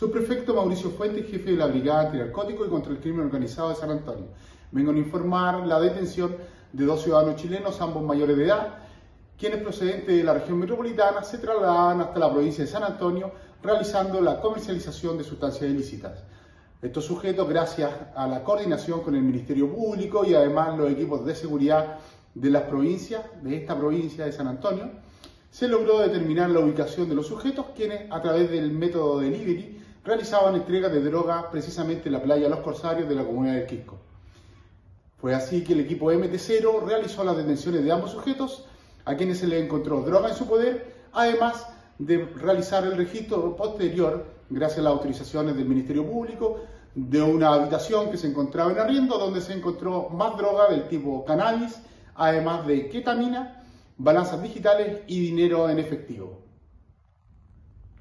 Subprefecto Mauricio Fuentes, jefe de la Brigada Antinarcótico y contra el Crimen Organizado de San Antonio. Vengo a informar la detención de dos ciudadanos chilenos, ambos mayores de edad, quienes procedentes de la región metropolitana se trasladaban hasta la provincia de San Antonio realizando la comercialización de sustancias ilícitas. Estos sujetos, gracias a la coordinación con el Ministerio Público y además los equipos de seguridad de las provincias, de esta provincia de San Antonio, se logró determinar la ubicación de los sujetos, quienes a través del método delivery realizaban entrega de droga precisamente en la playa Los Corsarios de la comuna del Quisco. Fue así que el equipo MT0 realizó las detenciones de ambos sujetos, a quienes se les encontró droga en su poder, además de realizar el registro posterior, gracias a las autorizaciones del Ministerio Público, de una habitación que se encontraba en arriendo, donde se encontró más droga del tipo cannabis, además de ketamina, balanzas digitales y dinero en efectivo.